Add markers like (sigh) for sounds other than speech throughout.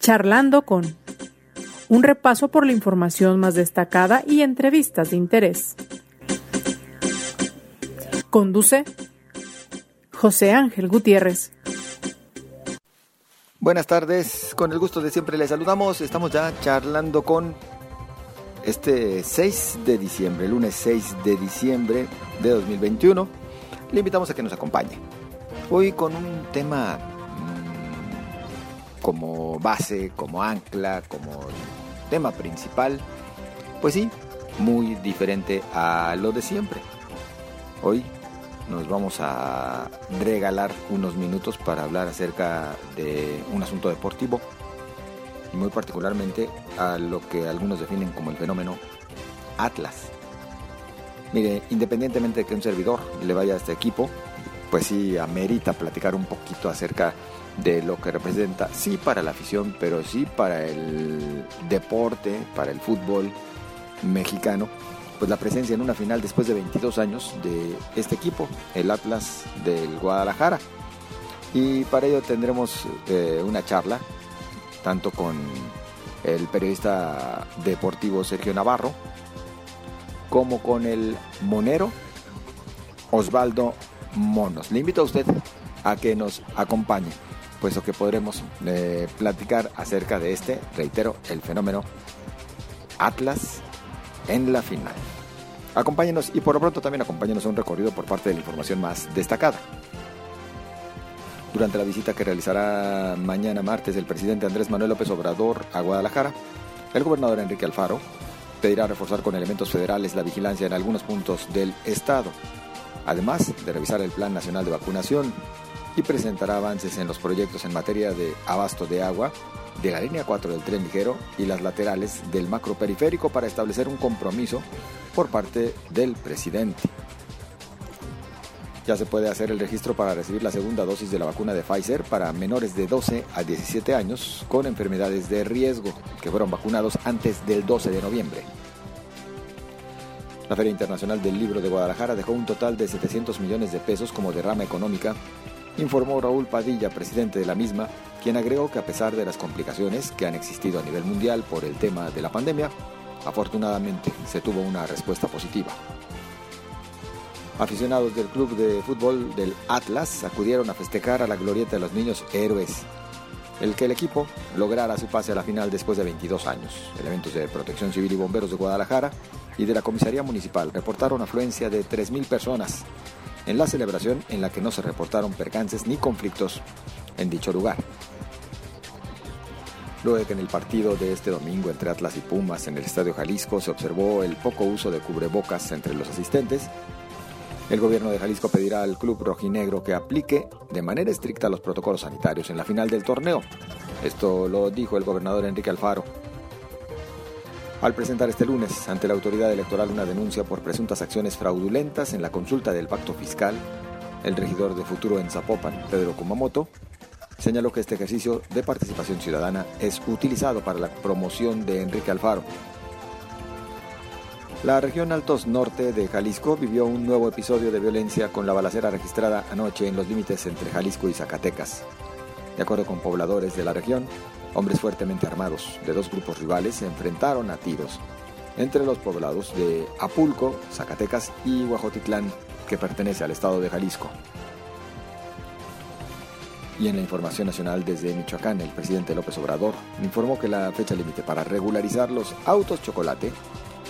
Charlando con un repaso por la información más destacada y entrevistas de interés. Conduce José Ángel Gutiérrez. Buenas tardes, con el gusto de siempre les saludamos. Estamos ya charlando con este 6 de diciembre, lunes 6 de diciembre de 2021. Le invitamos a que nos acompañe. Hoy con un tema como base, como ancla, como tema principal, pues sí, muy diferente a lo de siempre. Hoy nos vamos a regalar unos minutos para hablar acerca de un asunto deportivo y muy particularmente a lo que algunos definen como el fenómeno Atlas. Mire, independientemente de que un servidor le vaya a este equipo, pues sí amerita platicar un poquito acerca de lo que representa, sí para la afición, pero sí para el deporte, para el fútbol mexicano pues la presencia en una final después de 22 años de este equipo, el Atlas del Guadalajara. Y para ello tendremos eh, una charla, tanto con el periodista deportivo Sergio Navarro, como con el monero Osvaldo Monos. Le invito a usted a que nos acompañe, puesto que podremos eh, platicar acerca de este, reitero, el fenómeno Atlas en la final. Acompáñenos y por lo pronto también acompáñenos a un recorrido por parte de la información más destacada. Durante la visita que realizará mañana martes el presidente Andrés Manuel López Obrador a Guadalajara, el gobernador Enrique Alfaro pedirá reforzar con elementos federales la vigilancia en algunos puntos del estado, además de revisar el Plan Nacional de Vacunación y presentará avances en los proyectos en materia de abasto de agua, de la línea 4 del tren ligero y las laterales del macroperiférico para establecer un compromiso por parte del presidente. Ya se puede hacer el registro para recibir la segunda dosis de la vacuna de Pfizer para menores de 12 a 17 años con enfermedades de riesgo que fueron vacunados antes del 12 de noviembre. La Feria Internacional del Libro de Guadalajara dejó un total de 700 millones de pesos como derrama económica, informó Raúl Padilla, presidente de la misma, quien agregó que a pesar de las complicaciones que han existido a nivel mundial por el tema de la pandemia, Afortunadamente se tuvo una respuesta positiva. Aficionados del club de fútbol del Atlas acudieron a festejar a la glorieta de los niños héroes, el que el equipo lograra su pase a la final después de 22 años. Elementos de Protección Civil y Bomberos de Guadalajara y de la Comisaría Municipal reportaron afluencia de 3.000 personas en la celebración en la que no se reportaron percances ni conflictos en dicho lugar. Luego de que en el partido de este domingo entre Atlas y Pumas en el Estadio Jalisco se observó el poco uso de cubrebocas entre los asistentes, el gobierno de Jalisco pedirá al club rojinegro que aplique de manera estricta los protocolos sanitarios en la final del torneo. Esto lo dijo el gobernador Enrique Alfaro. Al presentar este lunes ante la autoridad electoral una denuncia por presuntas acciones fraudulentas en la consulta del pacto fiscal, el regidor de futuro en Zapopan, Pedro Kumamoto, señaló que este ejercicio de participación ciudadana es utilizado para la promoción de Enrique Alfaro. La región Altos Norte de Jalisco vivió un nuevo episodio de violencia con la balacera registrada anoche en los límites entre Jalisco y Zacatecas. De acuerdo con pobladores de la región, hombres fuertemente armados de dos grupos rivales se enfrentaron a tiros entre los poblados de Apulco, Zacatecas y Huajotitlán, que pertenece al estado de Jalisco. Y en la información nacional desde Michoacán, el presidente López Obrador informó que la fecha límite para regularizar los autos chocolate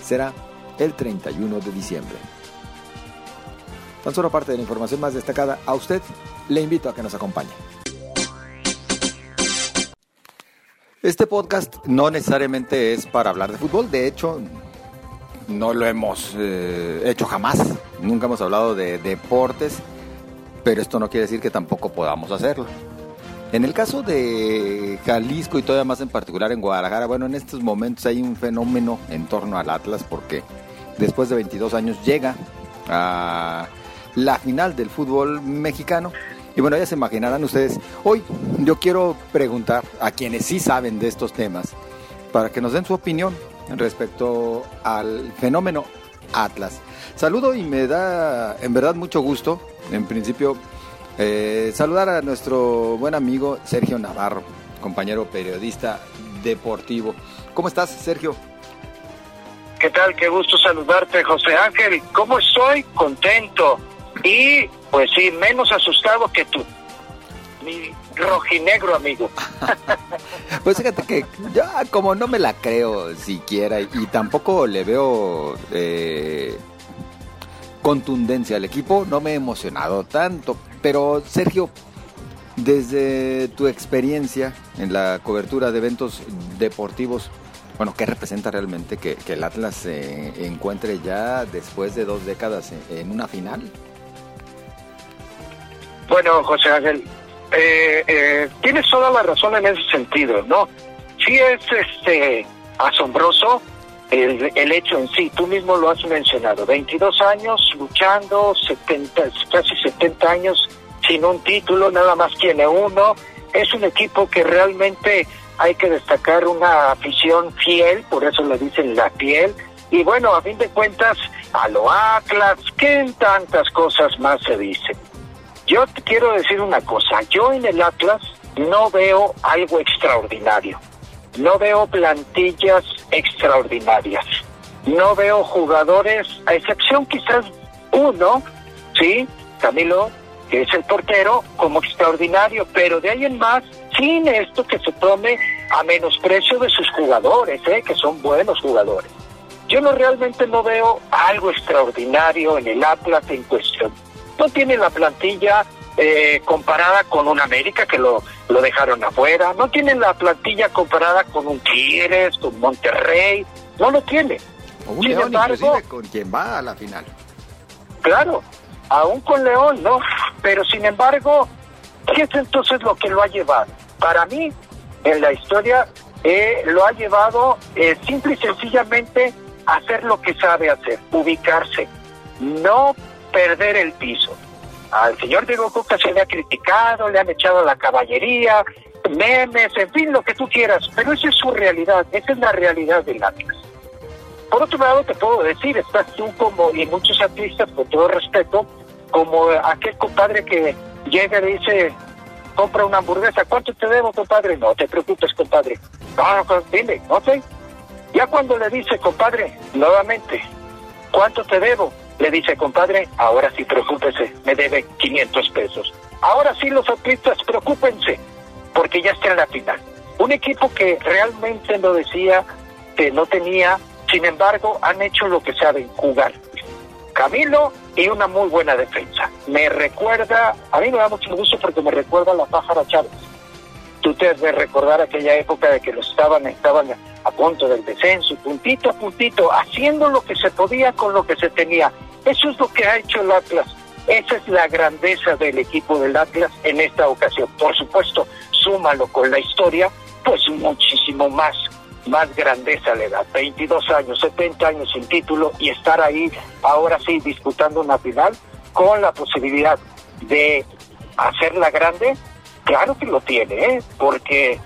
será el 31 de diciembre. Tan solo parte de la información más destacada, a usted le invito a que nos acompañe. Este podcast no necesariamente es para hablar de fútbol, de hecho no lo hemos eh, hecho jamás, nunca hemos hablado de deportes pero esto no quiere decir que tampoco podamos hacerlo. En el caso de Jalisco y todavía más en particular en Guadalajara, bueno, en estos momentos hay un fenómeno en torno al Atlas porque después de 22 años llega a la final del fútbol mexicano. Y bueno, ya se imaginarán ustedes, hoy yo quiero preguntar a quienes sí saben de estos temas para que nos den su opinión respecto al fenómeno Atlas. Saludo y me da en verdad mucho gusto, en principio, eh, saludar a nuestro buen amigo Sergio Navarro, compañero periodista deportivo. ¿Cómo estás, Sergio? ¿Qué tal? Qué gusto saludarte, José Ángel. ¿Cómo estoy? Contento. Y, pues sí, menos asustado que tú. Mi rojinegro amigo. (laughs) pues fíjate que ya como no me la creo siquiera y tampoco le veo eh, contundencia al equipo, no me he emocionado tanto. Pero Sergio, desde tu experiencia en la cobertura de eventos deportivos, bueno, ¿qué representa realmente que, el Atlas se encuentre ya después de dos décadas en, una final? Bueno, José Ángel, eh, eh, tienes toda la razón en ese sentido, ¿no? Sí es este asombroso el, el, hecho en sí, tú mismo lo has mencionado, 22 años luchando, 70, casi 70 años sin un título, nada más tiene uno, es un equipo que realmente hay que destacar una afición fiel, por eso le dicen la piel, y bueno, a fin de cuentas, a lo Atlas, que en tantas cosas más se dice. Yo te quiero decir una cosa, yo en el Atlas no veo algo extraordinario, no veo plantillas extraordinarias, no veo jugadores, a excepción quizás uno, ¿sí? Camilo, que es el portero, como extraordinario, pero de ahí en más, sin esto que se tome a menosprecio de sus jugadores, ¿eh? que son buenos jugadores. Yo no realmente no veo algo extraordinario en el Atlas en cuestión no tiene la plantilla eh, comparada con un América que lo, lo dejaron afuera, no tiene la plantilla comparada con un Tigres, con Monterrey, no lo tiene. O un León inclusive con quien va a la final. Claro, aún con León, ¿no? Pero sin embargo, ¿qué es entonces lo que lo ha llevado? Para mí, en la historia, eh, lo ha llevado eh, simple y sencillamente a hacer lo que sabe hacer, ubicarse, no perder el piso. Al señor Diego Coca se le ha criticado, le han echado la caballería, memes, en fin, lo que tú quieras, pero esa es su realidad, esa es la realidad del Atlas. Por otro lado, te puedo decir, estás tú como, y muchos artistas, con todo respeto, como aquel compadre que llega y dice, compra una hamburguesa, ¿cuánto te debo, compadre? No te preocupes, compadre. No, no sé. Ya cuando le dice, compadre, nuevamente, ¿cuánto te debo? le dice, compadre, ahora sí preocúpese, me debe 500 pesos. Ahora sí los atletas, preocúpense, porque ya está en la final. Un equipo que realmente no decía que no tenía, sin embargo, han hecho lo que saben, jugar. Camilo y una muy buena defensa. Me recuerda, a mí me da mucho gusto porque me recuerda a la pájara Chávez. Tú te de recordar aquella época de que los estaban, estaban a punto del descenso, puntito a puntito, haciendo lo que se podía con lo que se tenía. Eso es lo que ha hecho el Atlas. Esa es la grandeza del equipo del Atlas en esta ocasión. Por supuesto, súmalo con la historia, pues muchísimo más, más grandeza le da. 22 años, 70 años sin título y estar ahí, ahora sí, disputando una final con la posibilidad de hacerla grande, claro que lo tiene, ¿eh? porque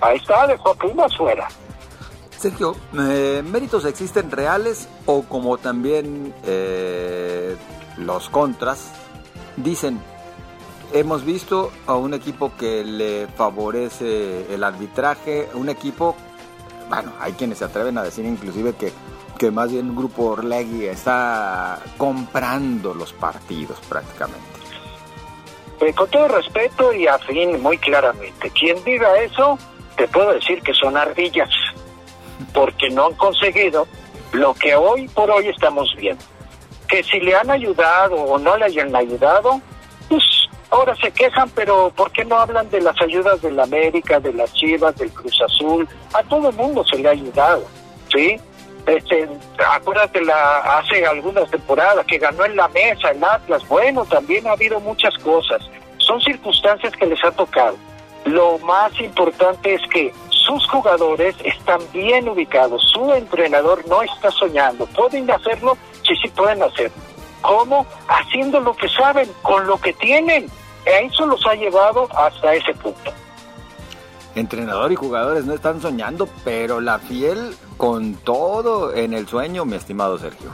ahí está, dejó a Pumas fuera. Sergio, eh, ¿méritos existen reales o como también eh, los contras dicen, hemos visto a un equipo que le favorece el arbitraje, un equipo, bueno, hay quienes se atreven a decir inclusive que, que más bien un grupo Orlegui está comprando los partidos prácticamente. Eh, con todo respeto y a fin muy claramente, quien diga eso, te puedo decir que son ardillas porque no han conseguido lo que hoy por hoy estamos viendo. Que si le han ayudado o no le hayan ayudado, ahora se quejan, pero ¿por qué no hablan de las ayudas de la América, de las Chivas, del Cruz Azul? A todo el mundo se le ha ayudado, ¿sí? Este, acuérdate la, hace algunas temporadas que ganó en la mesa el Atlas. Bueno, también ha habido muchas cosas. Son circunstancias que les ha tocado. Lo más importante es que sus jugadores están bien ubicados, su entrenador no está soñando, pueden hacerlo, sí, sí pueden hacerlo. ¿Cómo? Haciendo lo que saben, con lo que tienen. Eso los ha llevado hasta ese punto. Entrenador y jugadores no están soñando, pero la fiel con todo en el sueño, mi estimado Sergio.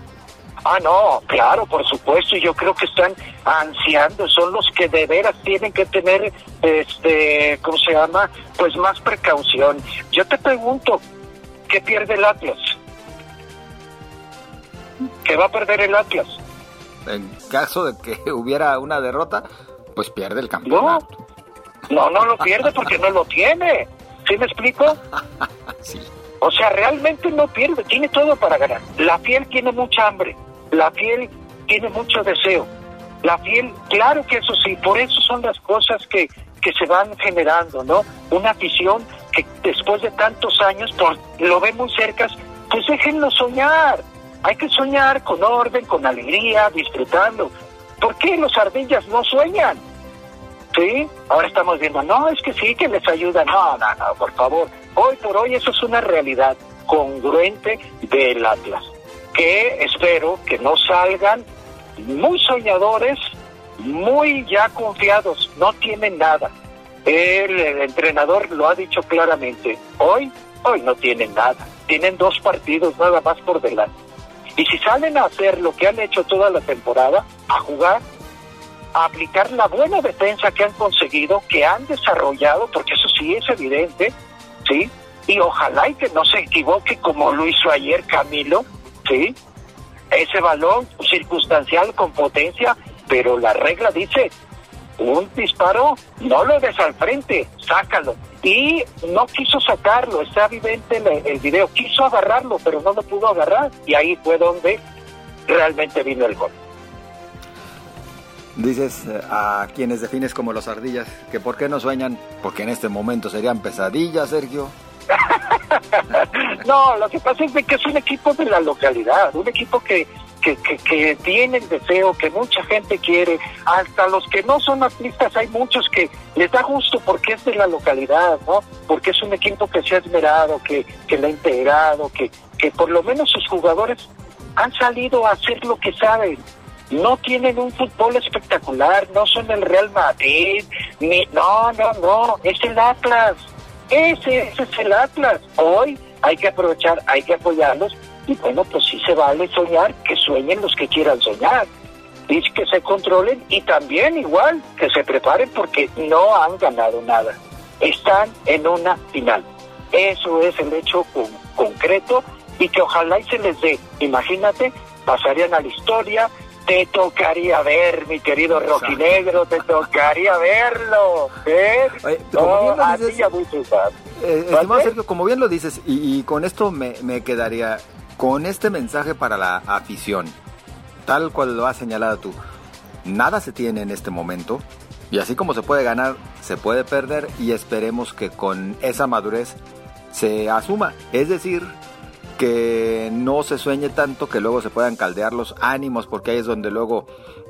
Ah, no, claro, por supuesto, y yo creo que están ansiando, son los que de veras tienen que tener, este, ¿cómo se llama? Pues más precaución. Yo te pregunto, ¿qué pierde el Atlas? ¿Qué va a perder el Atlas? En caso de que (laughs) hubiera una derrota, pues pierde el campeonato. No, no, no lo pierde porque no lo tiene. ¿Sí me explico? (laughs) sí. O sea, realmente no pierde, tiene todo para ganar. La piel tiene mucha hambre. La piel tiene mucho deseo. La piel, claro que eso sí, por eso son las cosas que, que se van generando, ¿no? Una afición que después de tantos años, por, lo ven muy cerca, pues déjenlo soñar. Hay que soñar con orden, con alegría, disfrutando. ¿Por qué los ardillas no sueñan? ¿Sí? Ahora estamos viendo, no, es que sí, que les ayuda. No, no, no, por favor. Hoy por hoy eso es una realidad congruente del Atlas que espero que no salgan muy soñadores, muy ya confiados, no tienen nada. El, entrenador lo ha dicho claramente, hoy, hoy no tienen nada, tienen dos partidos nada más por delante. Y si salen a hacer lo que han hecho toda la temporada, a jugar, a aplicar la buena defensa que han conseguido, que han desarrollado, porque eso sí es evidente, ¿sí? Y ojalá y que no se equivoque como lo hizo ayer Camilo, ¿sí? Ese balón circunstancial con potencia, pero la regla dice, un disparo, no lo des al frente, sácalo. Y no quiso sacarlo, está evidente el, el video, quiso agarrarlo, pero no lo pudo agarrar. Y ahí fue donde realmente vino el gol. Dices eh, a quienes defines como los ardillas que por qué no sueñan, porque en este momento serían pesadillas, Sergio. (laughs) no, lo que pasa es que es un equipo de la localidad, un equipo que, que, que, tiene el deseo, que mucha gente quiere, hasta los que no son atlistas hay muchos que les da gusto porque es de la localidad, ¿no? Porque es un equipo que se ha esmerado, que, que le ha integrado, que, que por lo menos sus jugadores han salido a hacer lo que saben. No tienen un fútbol espectacular, no son el Real Madrid, ni, no, no, no, es el Atlas ese, es el Atlas. Hoy hay que aprovechar, hay que apoyarlos y bueno, pues sí se vale soñar, que sueñen los que quieran soñar. Y que se controlen y también igual que se preparen porque no han ganado nada. Están en una final. Eso es el hecho concreto y que ojalá y se les dé. Imagínate, pasarían a la historia, te tocaría ver, mi querido Negro, te tocaría verlo. ¿eh? como Sergio, como bien lo dices, y, con esto me, me, quedaría con este mensaje para la afición, tal cual lo has señalado tú. Nada se tiene en este momento, y así como se puede ganar, se puede perder, y esperemos que con esa madurez se asuma. Es decir, que no se sueñe tanto que luego se puedan caldear los ánimos, porque ahí es donde luego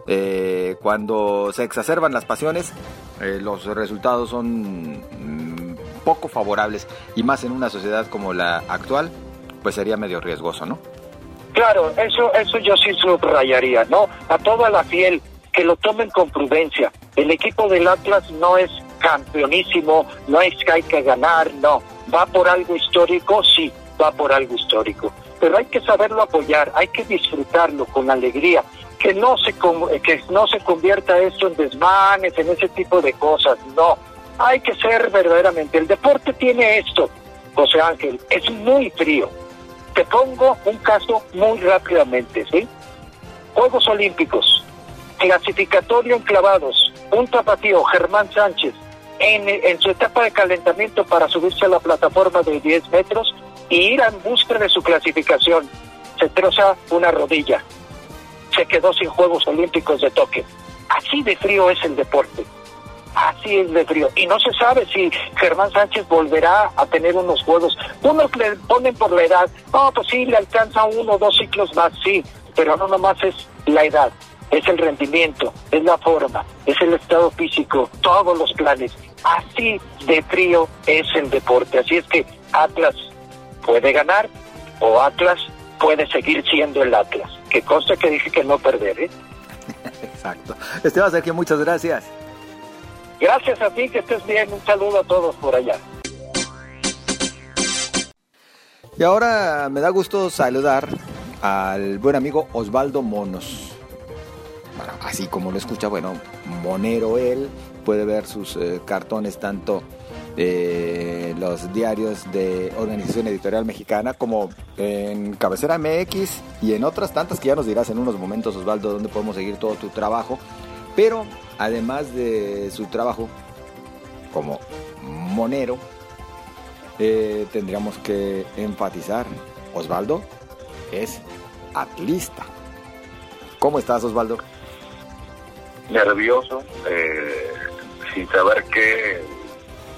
eh, cuando se exacerban las pasiones, eh, los resultados son mm, poco favorables y más en una sociedad como la actual, pues sería medio riesgoso, ¿no? Claro, eso, eso yo sí subrayaría, ¿no? A toda la fiel, que lo tomen con prudencia. El equipo del Atlas no es campeonísimo, no es que hay que ganar, no. Va por algo histórico, sí, va por algo histórico. Pero hay que saberlo apoyar, hay que disfrutarlo con alegría, que no se que no se convierta esto en desmanes, en ese tipo de cosas, no. Hay que ser verdaderamente. El deporte tiene esto, José Ángel, es muy frío. Te pongo un caso muy rápidamente, ¿sí? Juegos Olímpicos, clasificatorio en clavados, un tapatío, Germán Sánchez, en, en su etapa de calentamiento para subirse a la plataforma de 10 metros, y ir en busca de su clasificación. Se troza una rodilla. Se quedó sin Juegos Olímpicos de Tokio. Así de frío es el deporte. Así es de frío. Y no se sabe si Germán Sánchez volverá a tener unos juegos. Unos le ponen por la edad. No, pues sí, le alcanza uno o dos ciclos más, sí. Pero no nomás es la edad. Es el rendimiento, es la forma, es el estado físico, todos los planes. Así de frío es el deporte. Así es que Atlas puede ganar o Atlas puede seguir siendo el Atlas. Que cosa que dije que no perder, ¿eh? (laughs) Exacto. Esteban Sergio, muchas gracias. Gracias a ti, que estés bien. Un saludo a todos por allá. Y ahora me da gusto saludar al buen amigo Osvaldo Monos. Bueno, así como lo escucha, bueno, monero él, puede ver sus eh, cartones tanto de los diarios de Organización Editorial Mexicana como en Cabecera MX y en otras tantas que ya nos dirás en unos momentos, Osvaldo, donde podemos seguir todo tu trabajo. Pero además de su trabajo como monero, eh, tendríamos que enfatizar, Osvaldo es atlista. ¿Cómo estás, Osvaldo? Nervioso, eh, sin saber qué,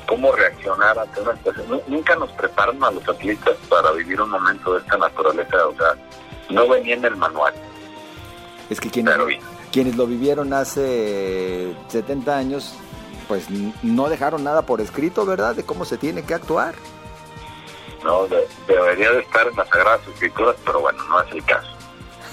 cómo reaccionar ante una situación. Nunca nos preparan a los atletas para vivir un momento de esta naturaleza, o sea, no venía en el manual. Es que quienes, quienes lo vivieron hace 70 años, pues no dejaron nada por escrito, ¿verdad? De cómo se tiene que actuar. No, debería de estar en las Sagradas Escrituras, pero bueno, no es el caso.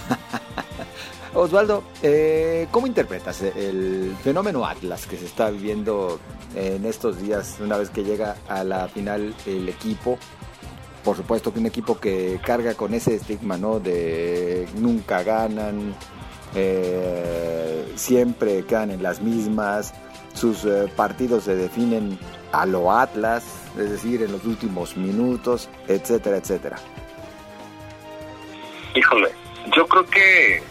(laughs) Osvaldo, eh, ¿cómo interpretas el fenómeno Atlas que se está viviendo en estos días una vez que llega a la final el equipo? Por supuesto que un equipo que carga con ese estigma, ¿no? De nunca ganan, eh, siempre quedan en las mismas, sus eh, partidos se definen a lo Atlas, es decir, en los últimos minutos, etcétera, etcétera. Híjole, yo creo que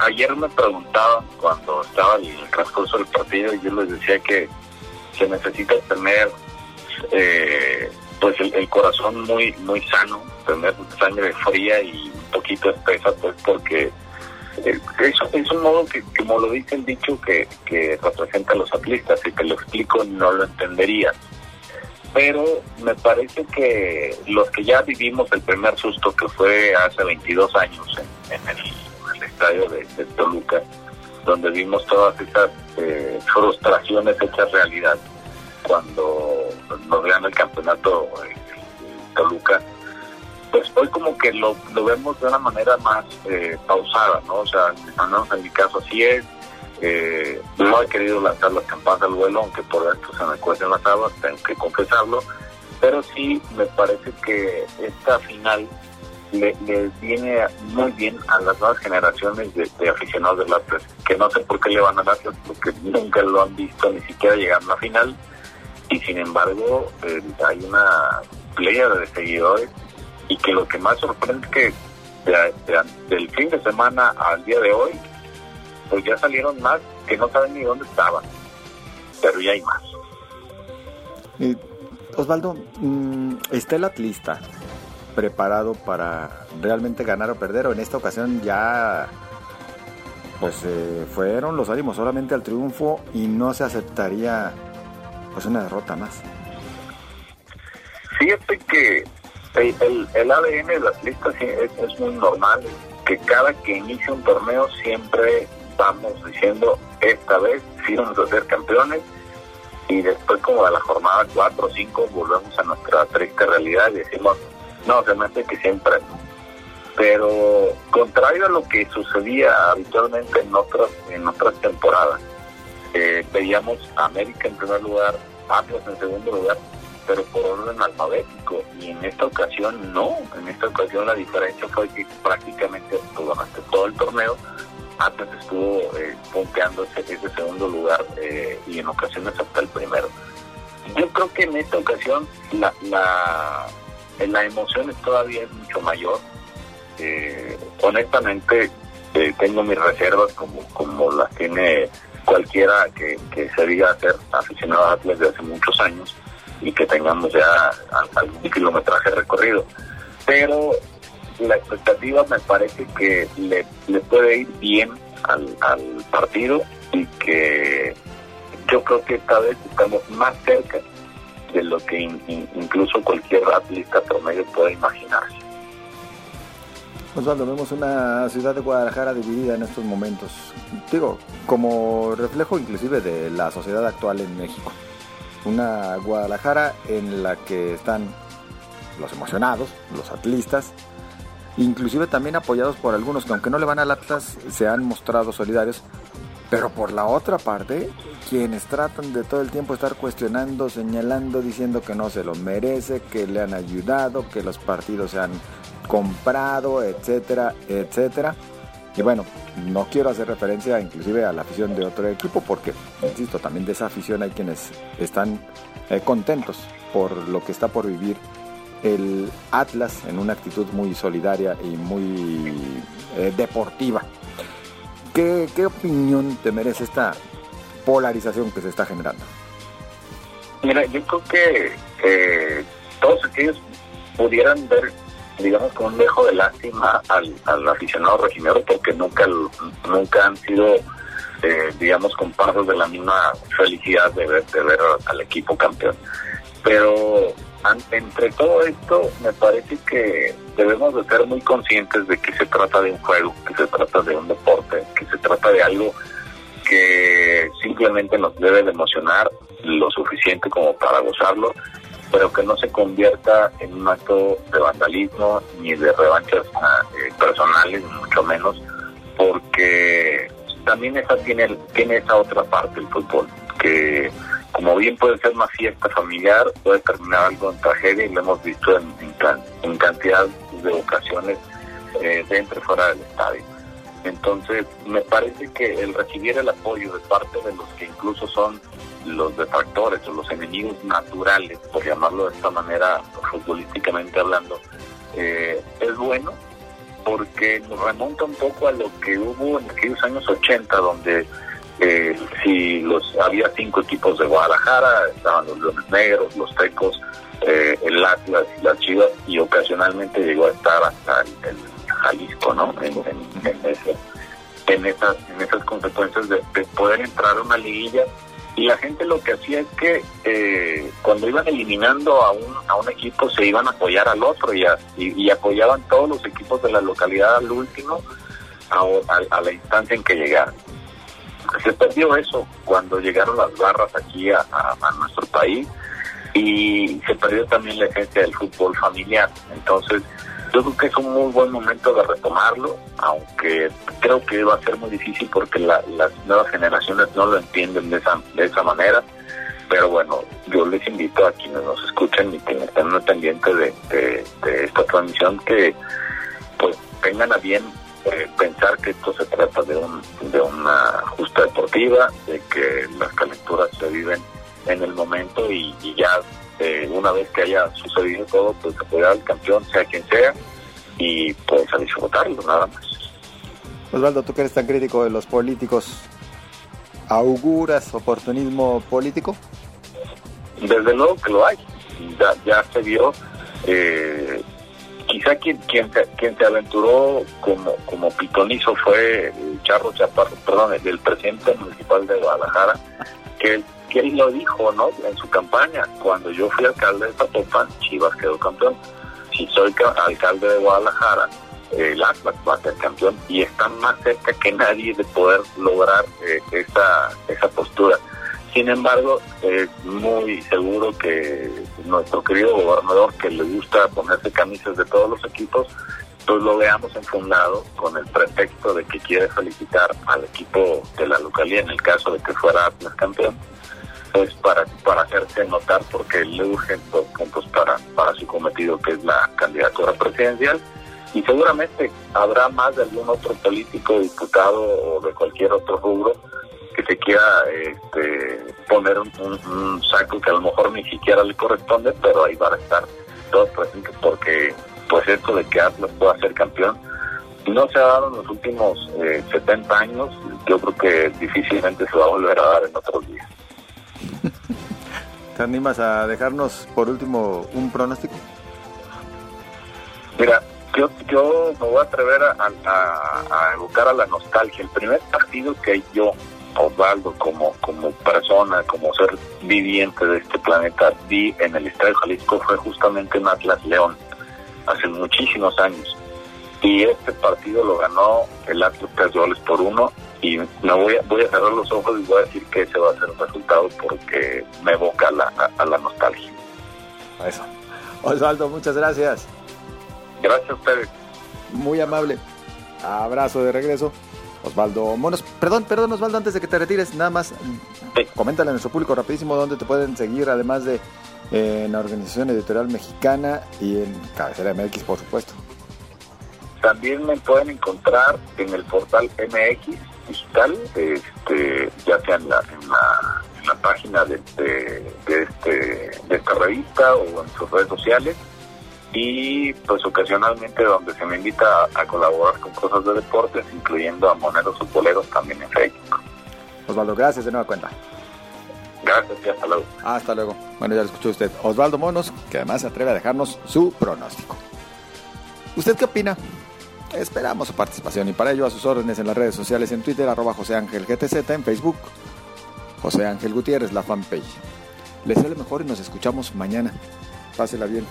ayer me preguntaban cuando estaba en el transcurso del partido y yo les decía que se necesita tener eh, pues el, corazón muy muy sano, tener sangre fría y un poquito espesa pues porque eh, es, un modo que como lo dice el dicho que, que representa a los atletas y que lo explico no lo entendería. Pero me parece que los que ya vivimos el primer susto que fue hace 22 años en el estadio de, Toluca, donde vimos todas esas eh, frustraciones hechas realidad cuando nos gana el campeonato en, Toluca, pues hoy como que lo, vemos de una manera más eh, pausada, ¿no? O sea, en mi caso así es, eh, no he querido lanzar las campanas al vuelo, aunque por dentro se me cuecen las habas, tengo que confesarlo, pero sí me parece que esta final le, viene muy bien a las nuevas generaciones de, aficionados del Atlas, que no sé por qué le van a Atlas, porque nunca lo han visto ni siquiera llegar a la final, y sin embargo eh, hay una playa de seguidores, y que lo que más sorprende es que del fin de semana al día de hoy, pues ya salieron más que no saben ni dónde estaban, pero ya hay más. Osvaldo, mm, está el atlista preparado para realmente ganar o perder o en esta ocasión ya pues eh, fueron los ánimos solamente al triunfo y no se aceptaría pues una derrota más. Fíjate que el, el, ADN de las listas es, es, muy normal, que cada que inicia un torneo siempre vamos diciendo, esta vez sí vamos a ser campeones, y después como a la jornada 4 o 5 volvemos a nuestra triste realidad y decimos, no, realmente que siempre. Pero contrario a lo que sucedía habitualmente en otras, en otras temporadas, eh, veíamos América en primer lugar, Atlas en segundo lugar, pero por orden alfabético. Y en esta ocasión no, en esta ocasión la diferencia fue que prácticamente durante todo el torneo Atlas estuvo eh, ese, ese, segundo lugar eh, y en ocasiones hasta el primero. Yo creo que en esta ocasión la, la la emoción todavía es mucho mayor. Eh, honestamente, eh, tengo mis reservas como, como las tiene cualquiera que, se diga ser aficionado a Atlas de hace muchos años y que tengamos ya algún kilometraje recorrido. Pero la expectativa me parece que le, le puede ir bien al, al partido y que yo creo que esta vez estamos más cerca de lo que incluso cualquier atleta promedio puede imaginarse. Osvaldo, vemos una ciudad de Guadalajara dividida en estos momentos, digo, como reflejo inclusive de la sociedad actual en México. Una Guadalajara en la que están los emocionados, los atlistas, inclusive también apoyados por algunos que aunque no le van al Atlas se han mostrado solidarios Pero por la otra parte, quienes tratan de todo el tiempo estar cuestionando, señalando, diciendo que no se lo merece, que le han ayudado, que los partidos se han comprado, etcétera, etcétera. Y bueno, no quiero hacer referencia inclusive a la afición de otro equipo porque, insisto, también de esa afición hay quienes están eh, contentos por lo que está por vivir el Atlas en una actitud muy solidaria y muy eh, deportiva. ¿Qué, ¿Qué, opinión te merece esta polarización que se está generando? Mira, yo creo que eh, todos aquellos pudieran ver, digamos, con un dejo de lástima al, aficionado reginero porque nunca, nunca han sido, eh, digamos, comparsas de la misma felicidad de ver, de ver al equipo campeón. Pero entre todo esto, me parece que debemos de ser muy conscientes de que se trata de un juego, que se trata de un deporte, que se trata de algo que simplemente nos debe de emocionar lo suficiente como para gozarlo, pero que no se convierta en un acto de vandalismo ni de revanchas eh, personales, mucho menos, porque también esa tiene, tiene esa otra parte el fútbol, que como bien puede ser una fiesta familiar, puede terminar algo en tragedia y lo hemos visto en, en, cantidad de ocasiones eh, dentro y fuera del estadio. Entonces, me parece que el recibir el apoyo de parte de los que incluso son los detractores o los enemigos naturales, por llamarlo de esta manera, futbolísticamente hablando, eh, es bueno porque nos remonta un poco a lo que hubo en aquellos años 80, donde eh, si los había cinco equipos de Guadalajara, estaban los Leones Negros, los Tecos, eh, el Atlas, las Chivas, y ocasionalmente llegó a estar hasta el, Jalisco, ¿no? En, esas, en esas consecuencias de, poder entrar a una liguilla. Y la gente lo que hacía es que eh, cuando iban eliminando a un, a un equipo se iban a apoyar al otro y, y, apoyaban todos los equipos de la localidad al último a, a la instancia en que llegaran se perdió eso cuando llegaron las barras aquí a, nuestro país y se perdió también la esencia del fútbol familiar. Entonces, yo creo que es un muy buen momento de retomarlo, aunque creo que va a ser muy difícil porque las nuevas generaciones no lo entienden de esa, de esa manera. Pero bueno, yo les invito a quienes nos escuchen y que estén pendientes de, de, de esta transmisión que pues tengan a bien eh, pensar que esto se trata de, un, de una justa deportiva, de que las calenturas se viven en el momento y, ya eh, una vez que haya sucedido todo, pues se puede al campeón, sea quien sea, y pues a disfrutarlo nada más. Osvaldo, tú que eres tan crítico de los políticos, ¿auguras oportunismo político? Desde luego que lo hay, ya, ya se vio. Eh, quizá quien quien se, quien se aventuró como como pitonizo fue Charro Chaparro, perdón, el, presidente municipal de Guadalajara, que él, que él lo dijo, ¿no? En su campaña, cuando yo fui alcalde de Zapopan, Chivas quedó campeón. Si soy alcalde de Guadalajara, el Atlas va a ser campeón y está más cerca que nadie de poder lograr eh, esa, esa postura. Sin embargo, es muy seguro que nuestro querido gobernador, que le gusta ponerse camisas de todos los equipos, pues lo veamos enfundado con el pretexto de que quiere felicitar al equipo de la localidad, en el caso de que fuera Atlas campeón, pues para, para hacerse notar porque le urgen dos puntos para, para su cometido, que es la candidatura presidencial. Y seguramente habrá más de algún otro político, diputado o de cualquier otro rubro que se quiera este, poner un, saco que a lo mejor ni siquiera le corresponde, pero ahí van a estar todos presentes porque pues esto de que Atlas pueda ser campeón no se ha dado en los últimos 70 eh, años, yo creo que difícilmente se va a volver a dar en otros días. ¿Te animas a dejarnos por último un pronóstico? Mira, yo, yo me voy a atrever a, a, evocar a la nostalgia. El primer partido que yo Osvaldo como, como persona, como ser viviente de este planeta, vi en el Estadio Jalisco fue justamente en Atlas León, hace muchísimos años. Y este partido lo ganó el Atlas tres goles por uno y me voy a, voy a cerrar los ojos y voy a decir que ese va a ser el resultado porque me evoca a la, a, la nostalgia. Eso. Osvaldo, muchas gracias. Gracias a ustedes. Muy amable. Abrazo de regreso. Osvaldo Monos. Perdón, perdón Osvaldo, antes de que te retires, nada más, coméntale a nuestro público rapidísimo dónde te pueden seguir, además de eh, en la Organización Editorial Mexicana y en Cabecera MX, por supuesto. También me pueden encontrar en el portal MX Digital, este, ya sea en la, en la, página de, de, este, de esta revista o en sus redes sociales y pues ocasionalmente donde se me invita a, colaborar con cosas de deportes, incluyendo a moneros futboleros también en Facebook. Osvaldo, gracias de nueva cuenta. Gracias y hasta luego. Hasta luego. Bueno, ya lo escuchó usted. Osvaldo Monos, que además se atreve a dejarnos su pronóstico. ¿Usted qué opina? Esperamos su participación y para ello a sus órdenes en las redes sociales en Twitter, arroba José Ángel GTZ, en Facebook, José Ángel Gutiérrez, la fanpage. Les lo mejor y nos escuchamos mañana. Pásela bien.